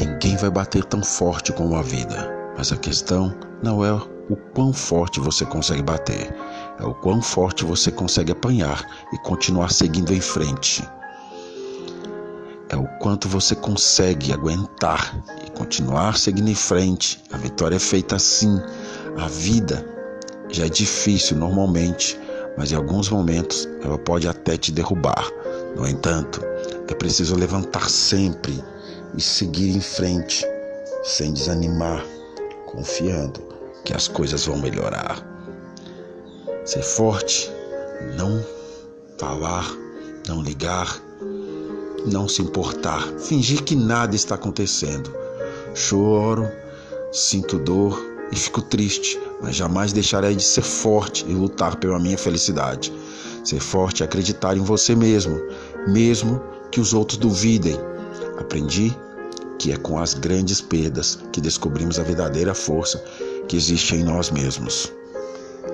Ninguém vai bater tão forte como a vida, mas a questão não é o quão forte você consegue bater, é o quão forte você consegue apanhar e continuar seguindo em frente. É o quanto você consegue aguentar e continuar seguindo em frente. A vitória é feita assim. A vida já é difícil normalmente, mas em alguns momentos ela pode até te derrubar. No entanto, é preciso levantar sempre e seguir em frente, sem desanimar, confiando que as coisas vão melhorar. Ser forte, não falar, não ligar, não se importar, fingir que nada está acontecendo. Choro, sinto dor e fico triste, mas jamais deixarei de ser forte e lutar pela minha felicidade. Ser forte é acreditar em você mesmo, mesmo que os outros duvidem. Aprendi que é com as grandes perdas que descobrimos a verdadeira força que existe em nós mesmos.